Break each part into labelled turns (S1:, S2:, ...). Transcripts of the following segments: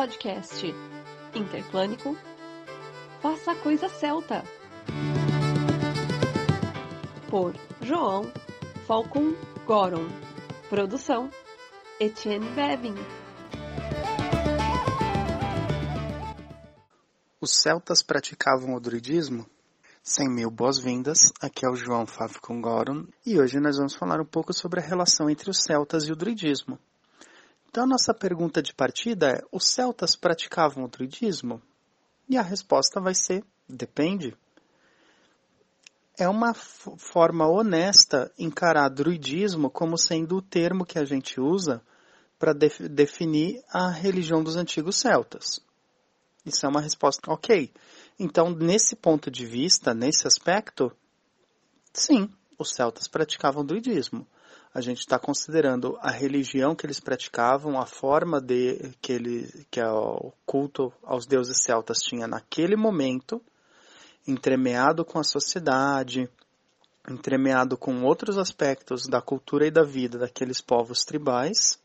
S1: podcast. Interplânico Faça a Coisa Celta por João Falcon Goron. Produção Etienne Bevin.
S2: Os celtas praticavam o druidismo? Cem mil boas-vindas, aqui é o João Falcon Goron e hoje nós vamos falar um pouco sobre a relação entre os celtas e o druidismo. Então, nossa pergunta de partida é: os celtas praticavam o druidismo? E a resposta vai ser: depende. É uma forma honesta encarar druidismo como sendo o termo que a gente usa para def definir a religião dos antigos celtas. Isso é uma resposta ok. Então, nesse ponto de vista, nesse aspecto, sim, os celtas praticavam druidismo a gente está considerando a religião que eles praticavam, a forma de que ele que o culto aos deuses celtas tinha naquele momento, entremeado com a sociedade, entremeado com outros aspectos da cultura e da vida daqueles povos tribais,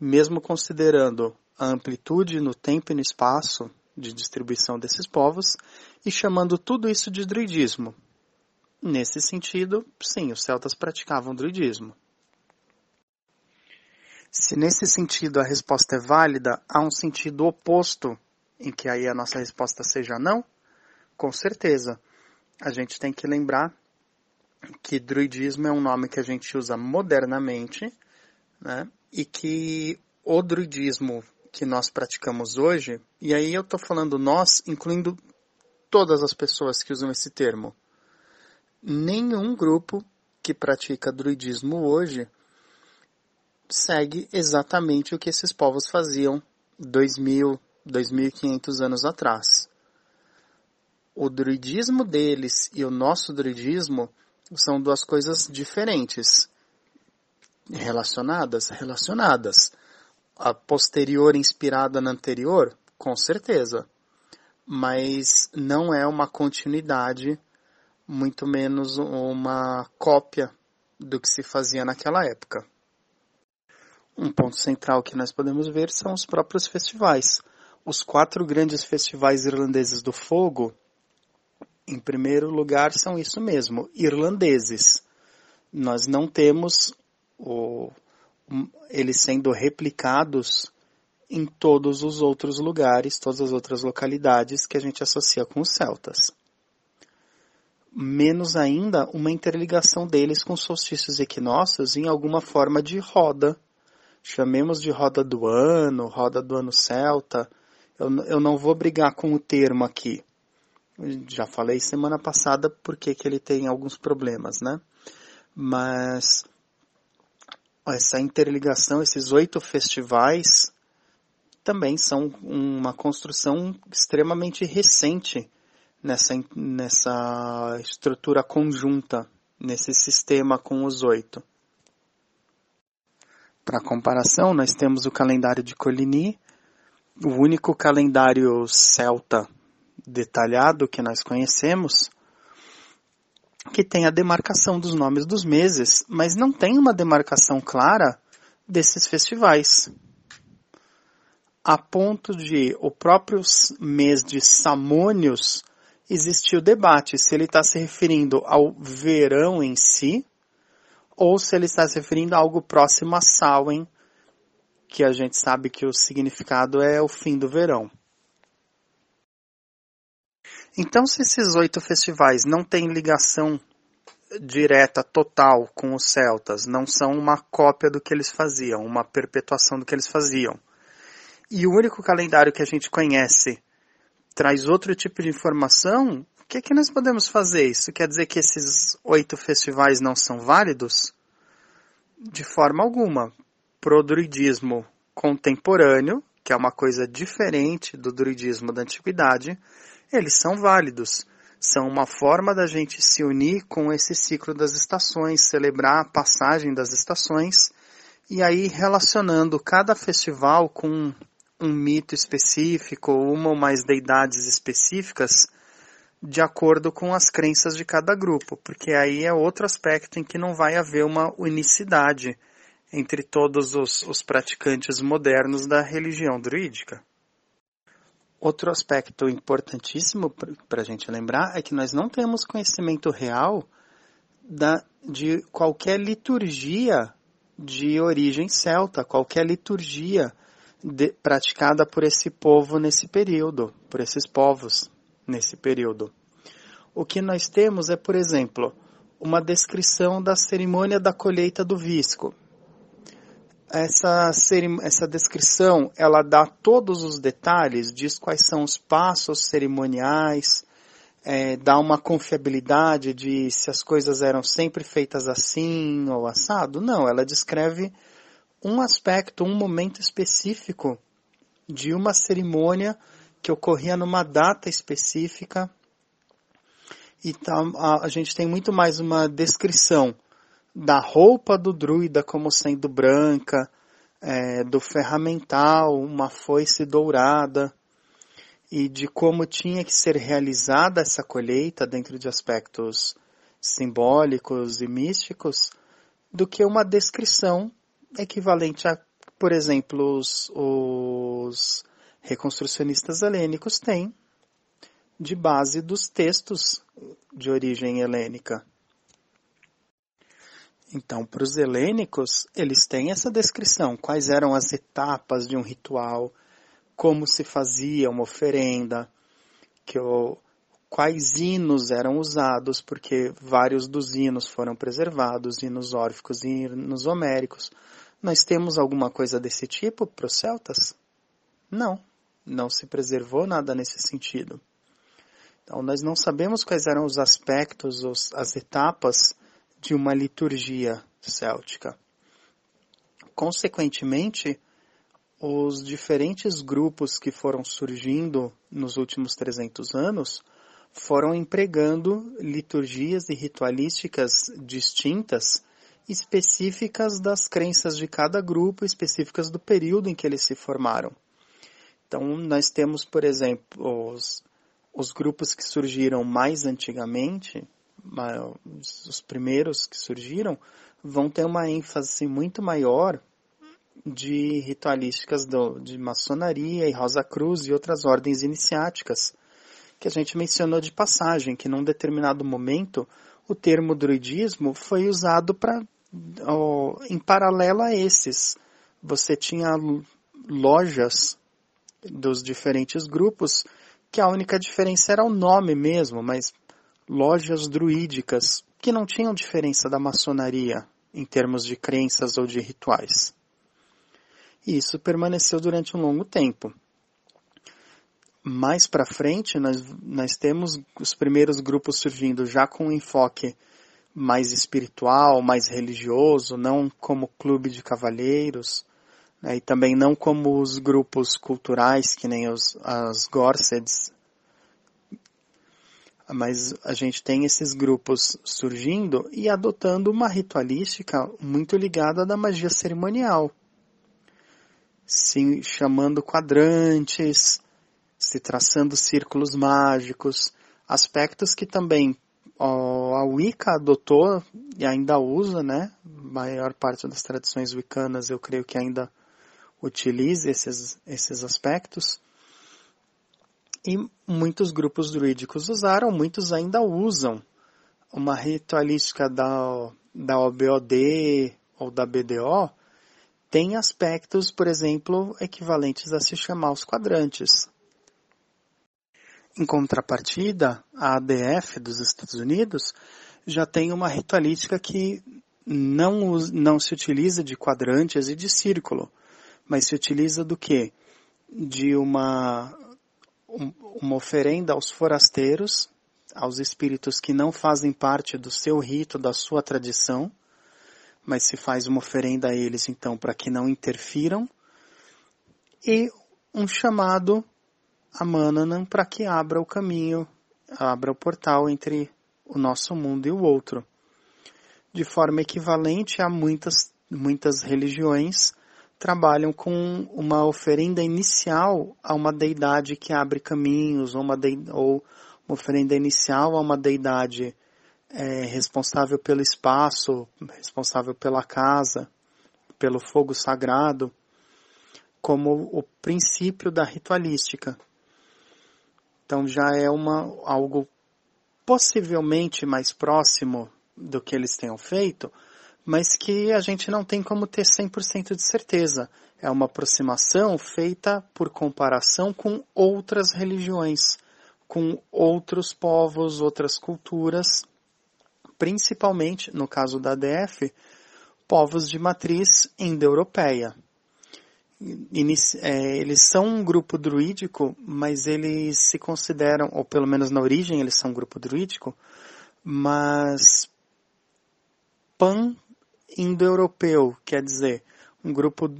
S2: mesmo considerando a amplitude no tempo e no espaço de distribuição desses povos e chamando tudo isso de druidismo, Nesse sentido, sim, os celtas praticavam druidismo. Se nesse sentido a resposta é válida, há um sentido oposto em que aí a nossa resposta seja não? Com certeza. A gente tem que lembrar que druidismo é um nome que a gente usa modernamente, né? E que o druidismo que nós praticamos hoje, e aí eu estou falando nós, incluindo todas as pessoas que usam esse termo, nenhum grupo que pratica druidismo hoje segue exatamente o que esses povos faziam 2000, 2500 anos atrás. O druidismo deles e o nosso druidismo são duas coisas diferentes. Relacionadas? Relacionadas. A posterior inspirada na anterior? Com certeza. Mas não é uma continuidade muito menos uma cópia do que se fazia naquela época. Um ponto central que nós podemos ver são os próprios festivais. Os quatro grandes festivais irlandeses do fogo, em primeiro lugar, são isso mesmo, irlandeses. Nós não temos o, eles sendo replicados em todos os outros lugares, todas as outras localidades que a gente associa com os celtas menos ainda uma interligação deles com solstícios e equinócios em alguma forma de roda. Chamemos de roda do ano, roda do ano celta. Eu, eu não vou brigar com o termo aqui. Já falei semana passada porque que ele tem alguns problemas, né? Mas essa interligação, esses oito festivais, também são uma construção extremamente recente nessa, nessa estrutura conjunta, nesse sistema com os oito. Para comparação, nós temos o calendário de Coligny, o único calendário celta detalhado que nós conhecemos, que tem a demarcação dos nomes dos meses, mas não tem uma demarcação clara desses festivais. A ponto de o próprio mês de Samônios existiu debate se ele está se referindo ao verão em si ou se ele está se referindo a algo próximo a Samhain, que a gente sabe que o significado é o fim do verão. Então, se esses oito festivais não têm ligação direta, total com os celtas, não são uma cópia do que eles faziam, uma perpetuação do que eles faziam, e o único calendário que a gente conhece traz outro tipo de informação, o que, é que nós podemos fazer? Isso quer dizer que esses oito festivais não são válidos? De forma alguma. Pro druidismo contemporâneo, que é uma coisa diferente do druidismo da antiguidade, eles são válidos. São uma forma da gente se unir com esse ciclo das estações, celebrar a passagem das estações, e aí relacionando cada festival com um mito específico ou uma ou mais deidades específicas de acordo com as crenças de cada grupo, porque aí é outro aspecto em que não vai haver uma unicidade entre todos os, os praticantes modernos da religião druídica. Outro aspecto importantíssimo para a gente lembrar é que nós não temos conhecimento real da, de qualquer liturgia de origem celta, qualquer liturgia de, praticada por esse povo nesse período, por esses povos nesse período. O que nós temos é, por exemplo, uma descrição da cerimônia da colheita do visco. Essa, essa descrição, ela dá todos os detalhes, diz quais são os passos cerimoniais, é, dá uma confiabilidade de se as coisas eram sempre feitas assim ou assado. Não, ela descreve um aspecto, um momento específico de uma cerimônia que ocorria numa data específica. E tá, a, a gente tem muito mais uma descrição da roupa do druida como sendo branca, é, do ferramental, uma foice dourada, e de como tinha que ser realizada essa colheita dentro de aspectos simbólicos e místicos, do que uma descrição equivalente a, por exemplo, os, os reconstrucionistas helênicos têm de base dos textos de origem helênica. Então, para os helênicos, eles têm essa descrição, quais eram as etapas de um ritual, como se fazia uma oferenda, que o, quais hinos eram usados, porque vários dos hinos foram preservados, hinos órficos e hinos homéricos. Nós temos alguma coisa desse tipo para os celtas? Não não se preservou nada nesse sentido. Então, nós não sabemos quais eram os aspectos, os, as etapas de uma liturgia céltica. Consequentemente, os diferentes grupos que foram surgindo nos últimos 300 anos foram empregando liturgias e ritualísticas distintas, específicas das crenças de cada grupo, específicas do período em que eles se formaram. Então, nós temos, por exemplo, os, os grupos que surgiram mais antigamente, os primeiros que surgiram, vão ter uma ênfase muito maior de ritualísticas do, de maçonaria e Rosa Cruz e outras ordens iniciáticas, que a gente mencionou de passagem, que num determinado momento o termo druidismo foi usado para em paralelo a esses. Você tinha lojas dos diferentes grupos, que a única diferença era o nome mesmo, mas lojas druídicas que não tinham diferença da maçonaria em termos de crenças ou de rituais. E isso permaneceu durante um longo tempo. Mais para frente, nós, nós temos os primeiros grupos surgindo já com um enfoque mais espiritual, mais religioso, não como clube de cavalheiros, né, e também não como os grupos culturais, que nem os, as Gorseds, mas a gente tem esses grupos surgindo e adotando uma ritualística muito ligada da magia cerimonial, se chamando quadrantes, se traçando círculos mágicos, aspectos que também a Wicca adotou e ainda usa, né? A maior parte das tradições wiccanas eu creio que ainda utilize esses, esses aspectos. E muitos grupos druídicos usaram, muitos ainda usam uma ritualística da, da OBOD ou da BDO, tem aspectos, por exemplo, equivalentes a se chamar os quadrantes. Em contrapartida, a ADF dos Estados Unidos já tem uma ritualística que não, não se utiliza de quadrantes e de círculo, mas se utiliza do que? De uma, uma oferenda aos forasteiros, aos espíritos que não fazem parte do seu rito, da sua tradição, mas se faz uma oferenda a eles então para que não interfiram, e um chamado a Mananam para que abra o caminho, abra o portal entre o nosso mundo e o outro. De forma equivalente a muitas, muitas religiões trabalham com uma oferenda inicial a uma deidade que abre caminhos, ou uma, ou uma oferenda inicial a uma deidade é, responsável pelo espaço, responsável pela casa, pelo fogo sagrado, como o princípio da ritualística. Então já é uma, algo possivelmente mais próximo do que eles tenham feito, mas que a gente não tem como ter 100% de certeza. É uma aproximação feita por comparação com outras religiões, com outros povos, outras culturas, principalmente, no caso da DF, povos de matriz indo-europeia. É, eles são um grupo druídico, mas eles se consideram, ou pelo menos na origem eles são um grupo druídico, mas pan-indo-europeu, quer dizer, um grupo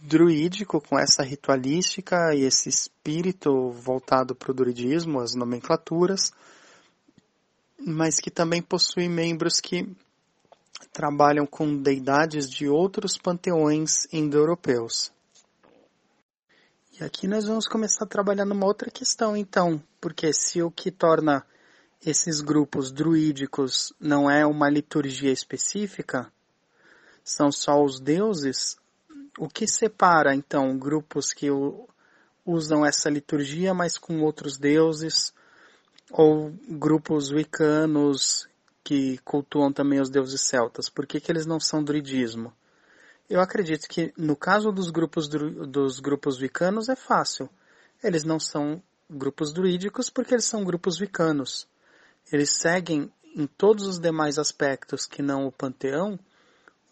S2: druídico com essa ritualística e esse espírito voltado para o druidismo, as nomenclaturas, mas que também possui membros que trabalham com deidades de outros panteões indo-europeus. E aqui nós vamos começar a trabalhar numa outra questão, então, porque se o que torna esses grupos druídicos não é uma liturgia específica, são só os deuses, o que separa então grupos que usam essa liturgia, mas com outros deuses, ou grupos wiccanos que cultuam também os deuses celtas? Por que, que eles não são druidismo? Eu acredito que no caso dos grupos, dos grupos wiccanos é fácil. Eles não são grupos druídicos porque eles são grupos wiccanos. Eles seguem em todos os demais aspectos que não o panteão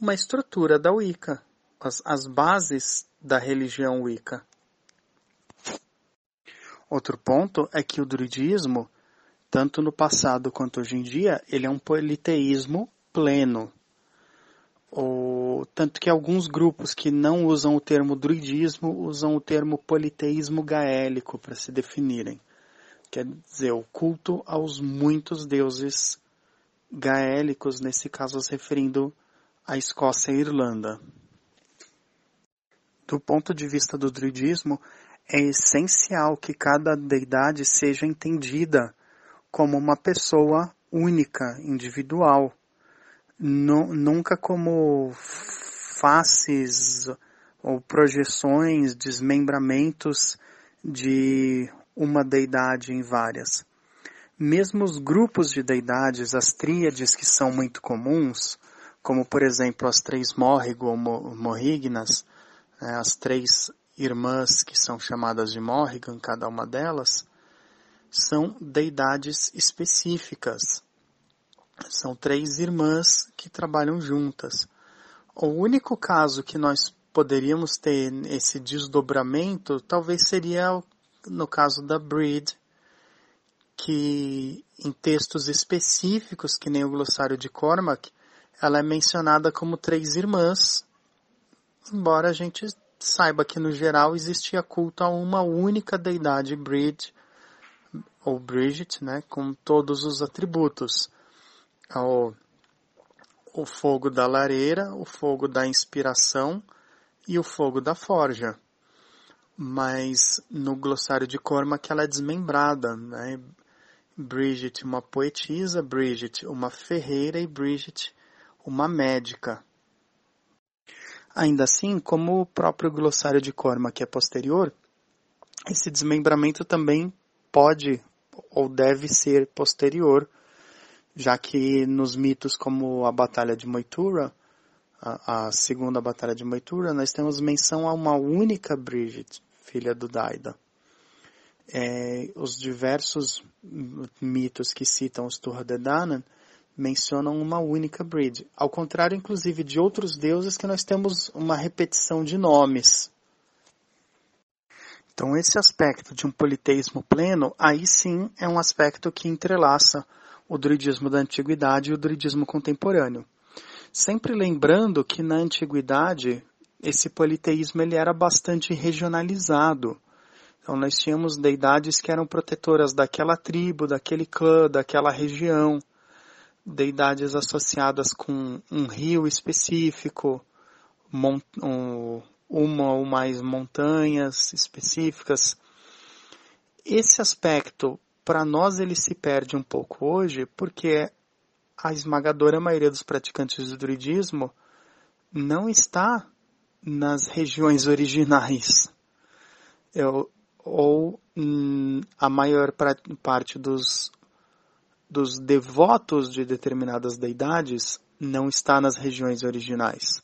S2: uma estrutura da Wicca, as, as bases da religião Wicca. Outro ponto é que o druidismo, tanto no passado quanto hoje em dia, ele é um politeísmo pleno. O, tanto que alguns grupos que não usam o termo druidismo usam o termo politeísmo gaélico para se definirem. Quer dizer, o culto aos muitos deuses gaélicos, nesse caso se referindo à Escócia e Irlanda. Do ponto de vista do druidismo, é essencial que cada deidade seja entendida como uma pessoa única, individual, nunca como faces ou projeções, desmembramentos de uma deidade em várias. Mesmo os grupos de deidades, as tríades que são muito comuns, como por exemplo as três Morrigo ou Morrignas, né, as três irmãs que são chamadas de Morrigan, cada uma delas, são deidades específicas. São três irmãs que trabalham juntas. O único caso que nós poderíamos ter esse desdobramento talvez seria no caso da Breed, que em textos específicos, que nem o glossário de Cormac, ela é mencionada como três irmãs, embora a gente saiba que no geral existia culto a uma única deidade, Brid, ou Bridget, né, com todos os atributos. O, o fogo da lareira, o fogo da inspiração e o fogo da forja. Mas no glossário de Cormac ela é desmembrada, né? Bridget, uma poetisa, Bridget, uma ferreira e Bridget, uma médica. Ainda assim, como o próprio glossário de Cormac é posterior, esse desmembramento também pode ou deve ser posterior, já que nos mitos como a Batalha de Moitura, a, a segunda Batalha de Moitura, nós temos menção a uma única Bridget, filha do Daida. É, os diversos mitos que citam os Turhadedanan mencionam uma única Bridge, ao contrário, inclusive, de outros deuses que nós temos uma repetição de nomes. Então, esse aspecto de um politeísmo pleno, aí sim é um aspecto que entrelaça o druidismo da antiguidade e o druidismo contemporâneo. Sempre lembrando que na antiguidade esse politeísmo ele era bastante regionalizado. Então nós tínhamos deidades que eram protetoras daquela tribo, daquele clã, daquela região, deidades associadas com um rio específico, um, uma ou mais montanhas específicas. Esse aspecto, para nós, ele se perde um pouco hoje, porque a esmagadora maioria dos praticantes do druidismo não está nas regiões originais. Eu, ou hum, a maior parte dos, dos devotos de determinadas deidades não está nas regiões originais.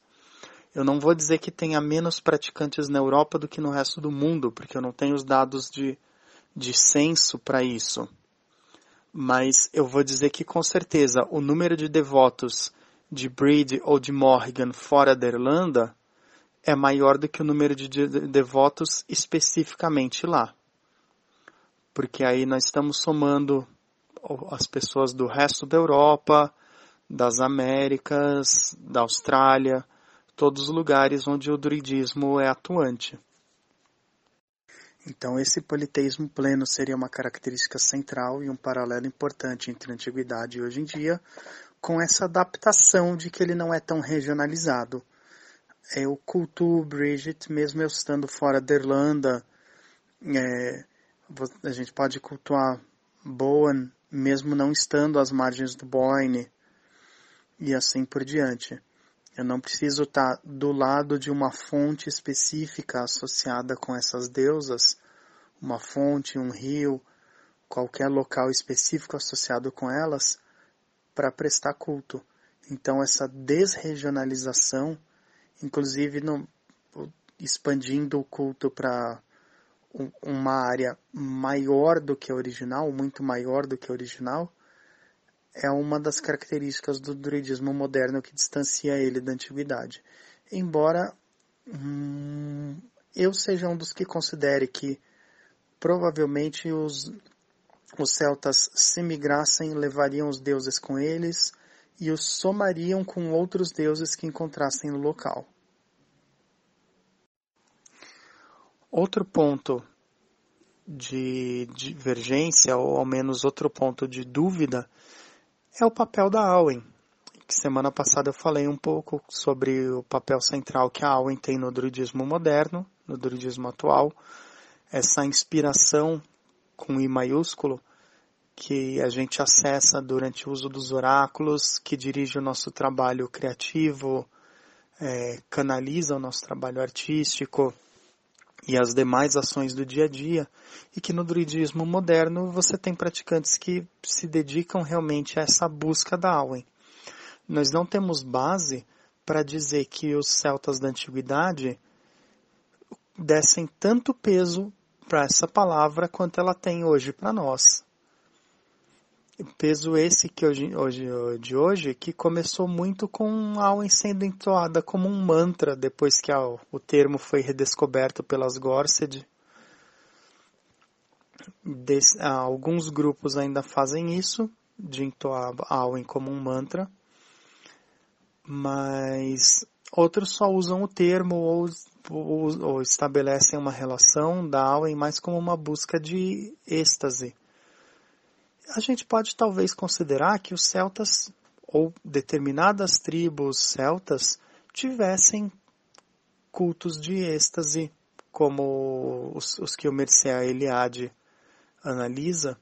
S2: Eu não vou dizer que tenha menos praticantes na Europa do que no resto do mundo, porque eu não tenho os dados de, de censo para isso. Mas eu vou dizer que com certeza o número de devotos de Brede ou de Morrigan fora da Irlanda é maior do que o número de devotos especificamente lá. Porque aí nós estamos somando as pessoas do resto da Europa, das Américas, da Austrália, todos os lugares onde o druidismo é atuante. Então, esse politeísmo pleno seria uma característica central e um paralelo importante entre a antiguidade e hoje em dia, com essa adaptação de que ele não é tão regionalizado. É o culto Bridget, mesmo eu estando fora da Irlanda, é, a gente pode cultuar Bowen, mesmo não estando às margens do Boyne, e assim por diante. Eu não preciso estar do lado de uma fonte específica associada com essas deusas, uma fonte, um rio, qualquer local específico associado com elas, para prestar culto. Então essa desregionalização, inclusive no, expandindo o culto para uma área maior do que a original, muito maior do que a original, é uma das características do druidismo moderno que distancia ele da antiguidade. Embora hum, eu seja um dos que considere que provavelmente os, os celtas se migrassem levariam os deuses com eles e os somariam com outros deuses que encontrassem no local. Outro ponto de divergência, ou ao menos outro ponto de dúvida, é o papel da Alwen. Semana passada eu falei um pouco sobre o papel central que a Alwen tem no druidismo moderno, no druidismo atual, essa inspiração com I maiúsculo que a gente acessa durante o uso dos oráculos, que dirige o nosso trabalho criativo, é, canaliza o nosso trabalho artístico e as demais ações do dia a dia, e que no druidismo moderno você tem praticantes que se dedicam realmente a essa busca da Awen. Nós não temos base para dizer que os celtas da antiguidade dessem tanto peso para essa palavra quanto ela tem hoje para nós. Peso esse que hoje, hoje, de hoje que começou muito com Auen sendo entoada como um mantra depois que a, o termo foi redescoberto pelas Gorsed. Des, ah, alguns grupos ainda fazem isso, de entoar Auen como um mantra, mas outros só usam o termo ou ou, ou estabelecem uma relação da Auen mais como uma busca de êxtase. A gente pode talvez considerar que os celtas ou determinadas tribos celtas tivessem cultos de êxtase, como os, os que o Mercea Eliade analisa,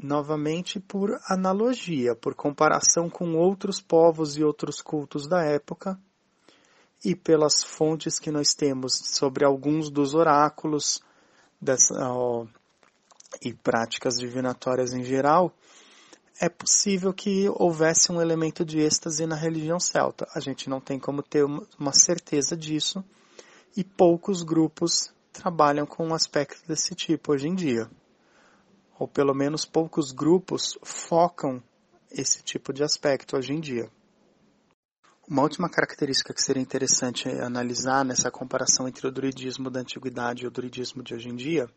S2: novamente por analogia, por comparação com outros povos e outros cultos da época, e pelas fontes que nós temos sobre alguns dos oráculos dessa, ó, e práticas divinatórias em geral, é possível que houvesse um elemento de êxtase na religião celta. A gente não tem como ter uma certeza disso e poucos grupos trabalham com um aspecto desse tipo hoje em dia. Ou pelo menos poucos grupos focam esse tipo de aspecto hoje em dia. Uma última característica que seria interessante analisar nessa comparação entre o druidismo da antiguidade e o druidismo de hoje em dia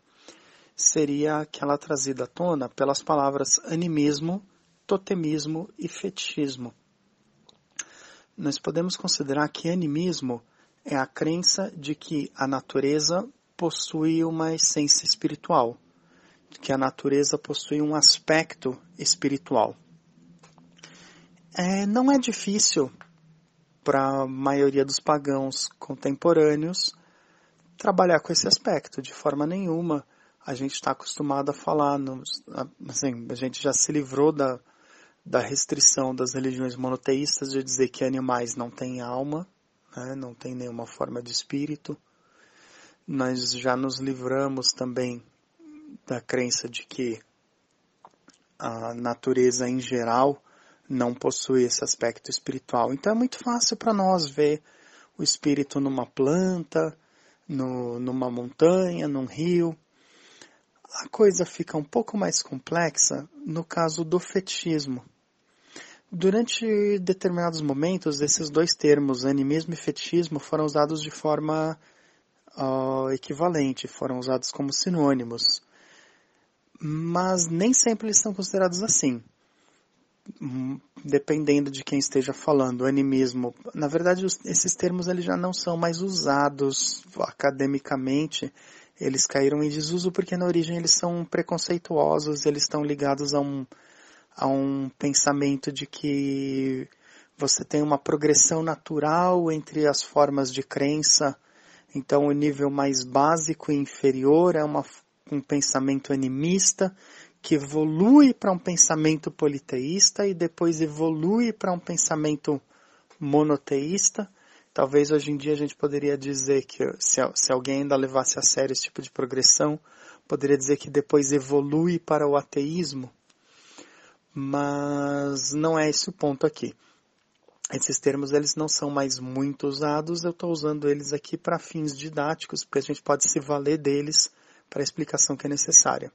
S2: seria aquela trazida à tona pelas palavras animismo, totemismo e fetichismo. Nós podemos considerar que animismo é a crença de que a natureza possui uma essência espiritual, que a natureza possui um aspecto espiritual. É, não é difícil para a maioria dos pagãos contemporâneos trabalhar com esse aspecto. De forma nenhuma a gente está acostumado a falar, assim, a gente já se livrou da, da restrição das religiões monoteístas de dizer que animais não têm alma, né, não têm nenhuma forma de espírito. nós já nos livramos também da crença de que a natureza em geral não possui esse aspecto espiritual. Então é muito fácil para nós ver o espírito numa planta, no, numa montanha, num rio. A coisa fica um pouco mais complexa no caso do fetismo. Durante determinados momentos, esses dois termos, animismo e fetichismo, foram usados de forma uh, equivalente, foram usados como sinônimos. Mas nem sempre eles são considerados assim. Hum, dependendo de quem esteja falando, animismo. Na verdade, esses termos eles já não são mais usados academicamente. Eles caíram em desuso porque na origem eles são preconceituosos, eles estão ligados a um, a um pensamento de que você tem uma progressão natural entre as formas de crença. Então, o nível mais básico e inferior é uma, um pensamento animista que evolui para um pensamento politeísta e depois evolui para um pensamento monoteísta. Talvez hoje em dia a gente poderia dizer que se, se alguém ainda levasse a sério esse tipo de progressão, poderia dizer que depois evolui para o ateísmo mas não é esse o ponto aqui. Esses termos eles não são mais muito usados, eu estou usando eles aqui para fins didáticos, porque a gente pode se valer deles para a explicação que é necessária.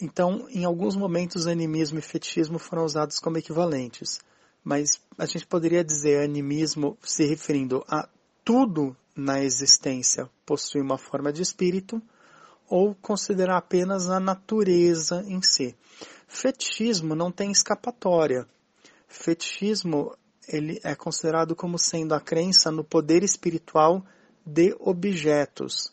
S2: Então, em alguns momentos, animismo e fetichismo foram usados como equivalentes, mas a gente poderia dizer animismo se referindo a tudo na existência possui uma forma de espírito, ou considerar apenas a natureza em si. Fetichismo não tem escapatória. Fetichismo ele é considerado como sendo a crença no poder espiritual de objetos.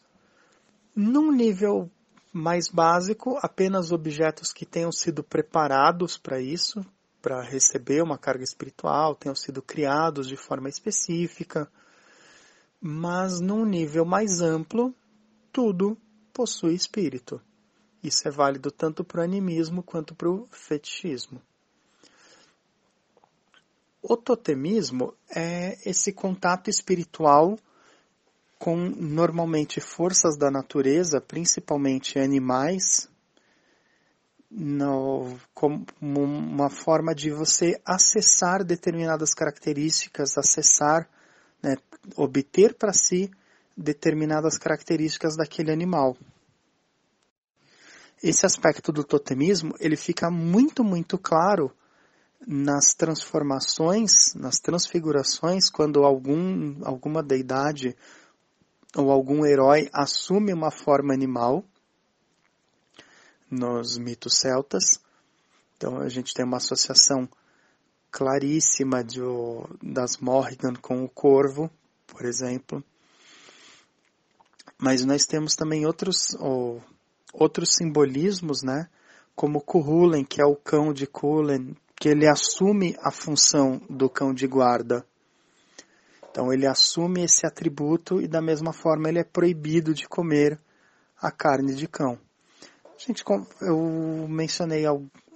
S2: Num nível mais básico, apenas objetos que tenham sido preparados para isso, para receber uma carga espiritual, tenham sido criados de forma específica. Mas num nível mais amplo, tudo possui espírito. Isso é válido tanto para o animismo quanto para o fetichismo. O totemismo é esse contato espiritual com normalmente forças da natureza, principalmente animais, no, como uma forma de você acessar determinadas características, acessar, né, obter para si determinadas características daquele animal. Esse aspecto do totemismo ele fica muito, muito claro nas transformações, nas transfigurações, quando algum, alguma deidade ou algum herói assume uma forma animal nos mitos celtas. Então a gente tem uma associação claríssima de, das Morrigan com o corvo, por exemplo. Mas nós temos também outros, ou outros simbolismos, né? Como Kuhulen, que é o cão de Kulen, que ele assume a função do cão de guarda. Então ele assume esse atributo e da mesma forma ele é proibido de comer a carne de cão. Gente, eu mencionei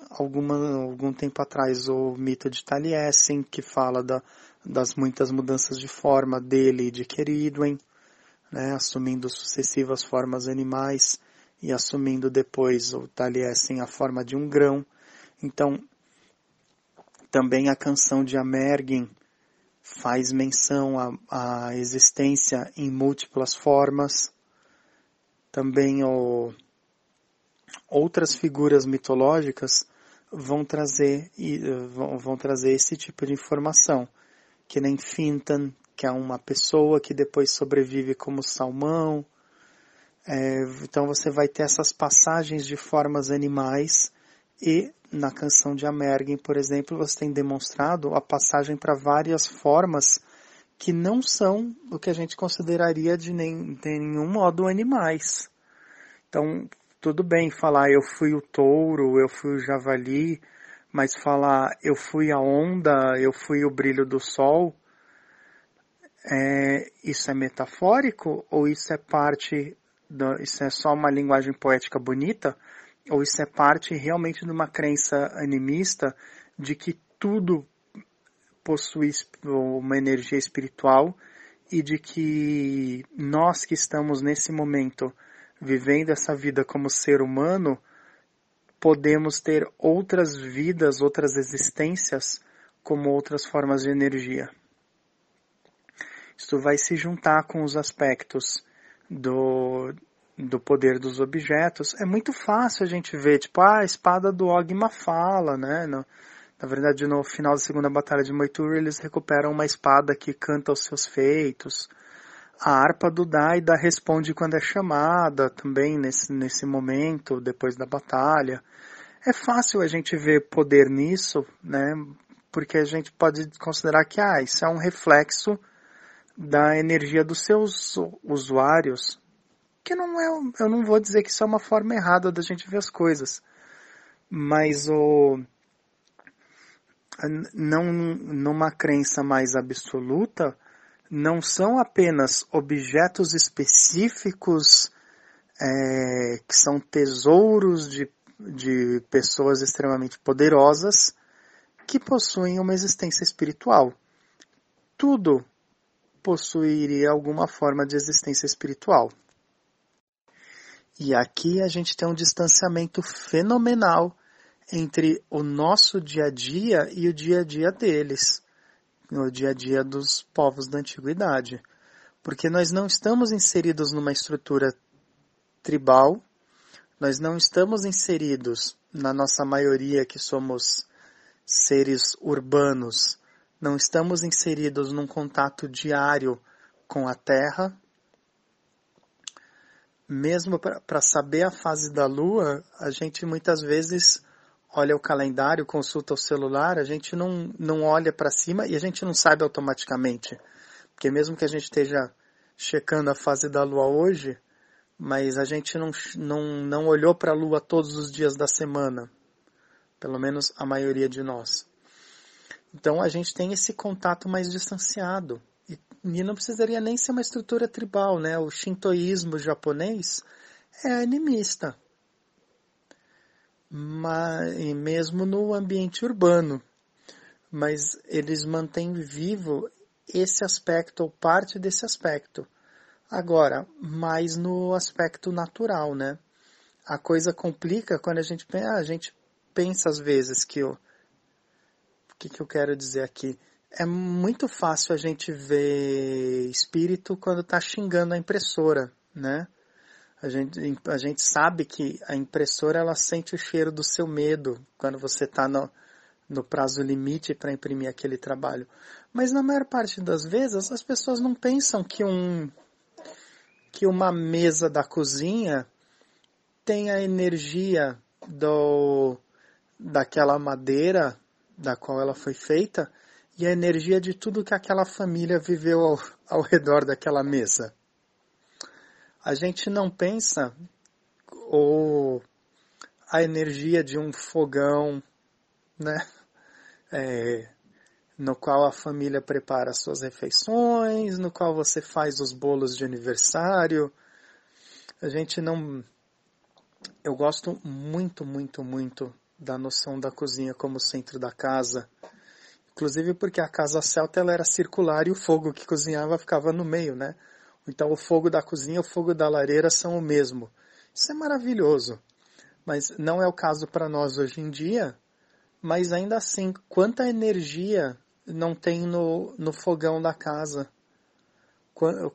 S2: alguma, algum tempo atrás o mito de Taliesin, que fala da, das muitas mudanças de forma dele e de Queridwen, né, assumindo sucessivas formas animais e assumindo depois o Taliesin a forma de um grão. Então, também a canção de Amergin faz menção à, à existência em múltiplas formas. Também o, outras figuras mitológicas vão trazer, vão, vão trazer esse tipo de informação, que nem Fintan, que é uma pessoa que depois sobrevive como salmão, é, então você vai ter essas passagens de formas animais. E na canção de Amergin, por exemplo, você tem demonstrado a passagem para várias formas que não são o que a gente consideraria de, nem, de nenhum modo animais. Então, tudo bem falar eu fui o touro, eu fui o javali, mas falar eu fui a onda, eu fui o brilho do sol, é, isso é metafórico ou isso é parte isso é só uma linguagem poética bonita, ou isso é parte realmente de uma crença animista de que tudo possui uma energia espiritual e de que nós que estamos nesse momento vivendo essa vida como ser humano, podemos ter outras vidas, outras existências como outras formas de energia. Isso vai se juntar com os aspectos do, do poder dos objetos. É muito fácil a gente ver, tipo, ah, a espada do Ogma fala, né? No, na verdade, no final da segunda batalha de Moitur, eles recuperam uma espada que canta os seus feitos. A harpa do Daida responde quando é chamada, também nesse, nesse momento, depois da batalha. É fácil a gente ver poder nisso, né? Porque a gente pode considerar que, ah, isso é um reflexo da energia dos seus usuários, que não é, eu não vou dizer que isso é uma forma errada da gente ver as coisas, mas o não numa crença mais absoluta, não são apenas objetos específicos é, que são tesouros de, de pessoas extremamente poderosas que possuem uma existência espiritual. Tudo possuiria alguma forma de existência espiritual. E aqui a gente tem um distanciamento fenomenal entre o nosso dia a dia e o dia a dia deles, o dia a dia dos povos da antiguidade. Porque nós não estamos inseridos numa estrutura tribal, nós não estamos inseridos, na nossa maioria que somos seres urbanos, não estamos inseridos num contato diário com a Terra. Mesmo para saber a fase da Lua, a gente muitas vezes olha o calendário, consulta o celular, a gente não, não olha para cima e a gente não sabe automaticamente. Porque mesmo que a gente esteja checando a fase da Lua hoje, mas a gente não, não, não olhou para a Lua todos os dias da semana. Pelo menos a maioria de nós. Então a gente tem esse contato mais distanciado. E, e não precisaria nem ser uma estrutura tribal, né? O shintoísmo japonês é animista. Mas, mesmo no ambiente urbano. Mas eles mantêm vivo esse aspecto, ou parte desse aspecto. Agora, mais no aspecto natural, né? A coisa complica quando a gente, a gente pensa às vezes que o, que, que eu quero dizer aqui? É muito fácil a gente ver espírito quando está xingando a impressora, né? A gente, a gente sabe que a impressora ela sente o cheiro do seu medo quando você está no, no prazo limite para imprimir aquele trabalho. Mas na maior parte das vezes as pessoas não pensam que um que uma mesa da cozinha tem a energia do daquela madeira da qual ela foi feita e a energia de tudo que aquela família viveu ao, ao redor daquela mesa. A gente não pensa ou a energia de um fogão, né? É, no qual a família prepara suas refeições, no qual você faz os bolos de aniversário. A gente não. Eu gosto muito, muito, muito da noção da cozinha como centro da casa. Inclusive porque a casa celta ela era circular e o fogo que cozinhava ficava no meio, né? Então o fogo da cozinha e o fogo da lareira são o mesmo. Isso é maravilhoso. Mas não é o caso para nós hoje em dia. Mas ainda assim, quanta energia não tem no, no fogão da casa?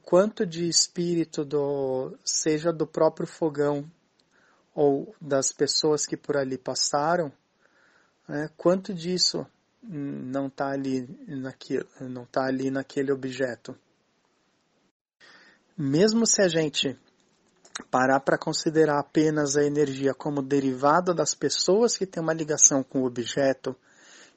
S2: Quanto de espírito do, seja do próprio fogão ou das pessoas que por ali passaram, né, quanto disso não está ali está ali naquele objeto. Mesmo se a gente parar para considerar apenas a energia como derivada das pessoas que têm uma ligação com o objeto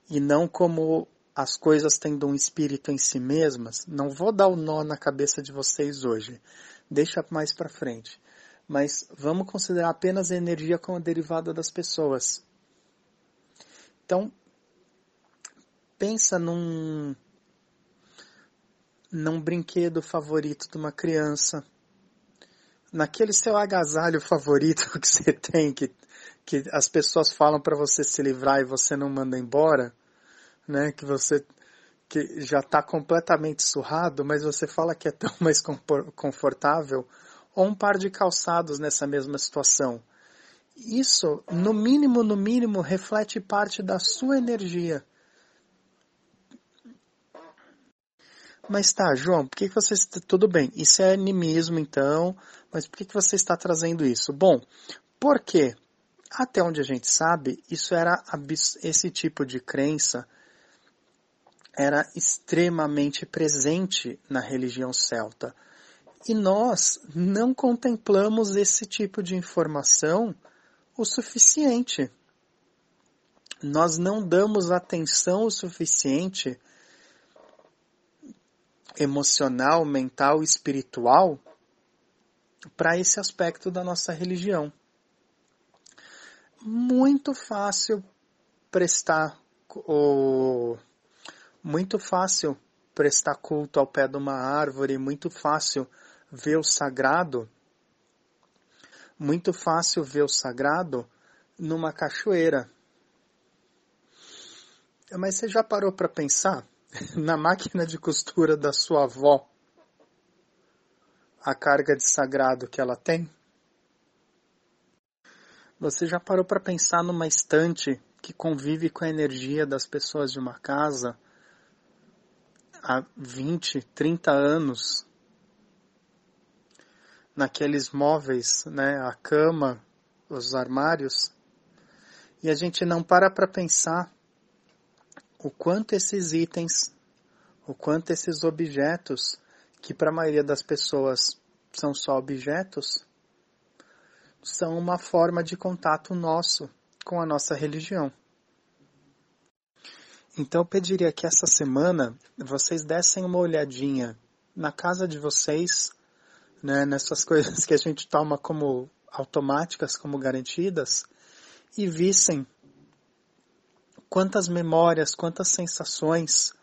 S2: e não como as coisas tendo um espírito em si mesmas, não vou dar o nó na cabeça de vocês hoje. Deixa mais para frente mas vamos considerar apenas a energia como derivada das pessoas. Então, pensa num num brinquedo favorito de uma criança, naquele seu agasalho favorito que você tem, que, que as pessoas falam para você se livrar e você não manda embora, né? Que você que já está completamente surrado, mas você fala que é tão mais confortável, ou um par de calçados nessa mesma situação. Isso, no mínimo, no mínimo, reflete parte da sua energia. Mas tá, João, por que, que você. Tudo bem, isso é animismo então, mas por que, que você está trazendo isso? Bom, porque, até onde a gente sabe, isso era esse tipo de crença era extremamente presente na religião celta. E nós não contemplamos esse tipo de informação o suficiente. Nós não damos atenção o suficiente emocional, mental, espiritual para esse aspecto da nossa religião. Muito fácil prestar o muito fácil prestar culto ao pé de uma árvore, muito fácil ver o sagrado, muito fácil ver o sagrado numa cachoeira. Mas você já parou para pensar na máquina de costura da sua avó a carga de sagrado que ela tem? Você já parou para pensar numa estante que convive com a energia das pessoas de uma casa há 20, 30 anos naqueles móveis, né, a cama, os armários, e a gente não para para pensar o quanto esses itens, o quanto esses objetos, que para a maioria das pessoas são só objetos, são uma forma de contato nosso com a nossa religião. Então eu pediria que essa semana vocês dessem uma olhadinha na casa de vocês, né, nessas coisas que a gente toma como automáticas, como garantidas, e vissem quantas memórias, quantas sensações,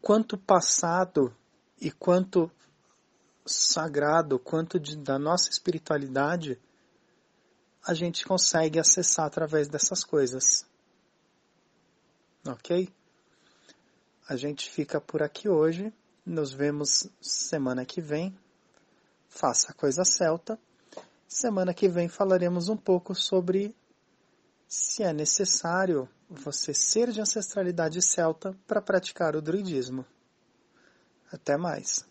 S2: quanto passado e quanto sagrado, quanto de, da nossa espiritualidade a gente consegue acessar através dessas coisas. Ok? A gente fica por aqui hoje. Nos vemos semana que vem. Faça a coisa celta. Semana que vem falaremos um pouco sobre se é necessário você ser de ancestralidade celta para praticar o druidismo. Até mais.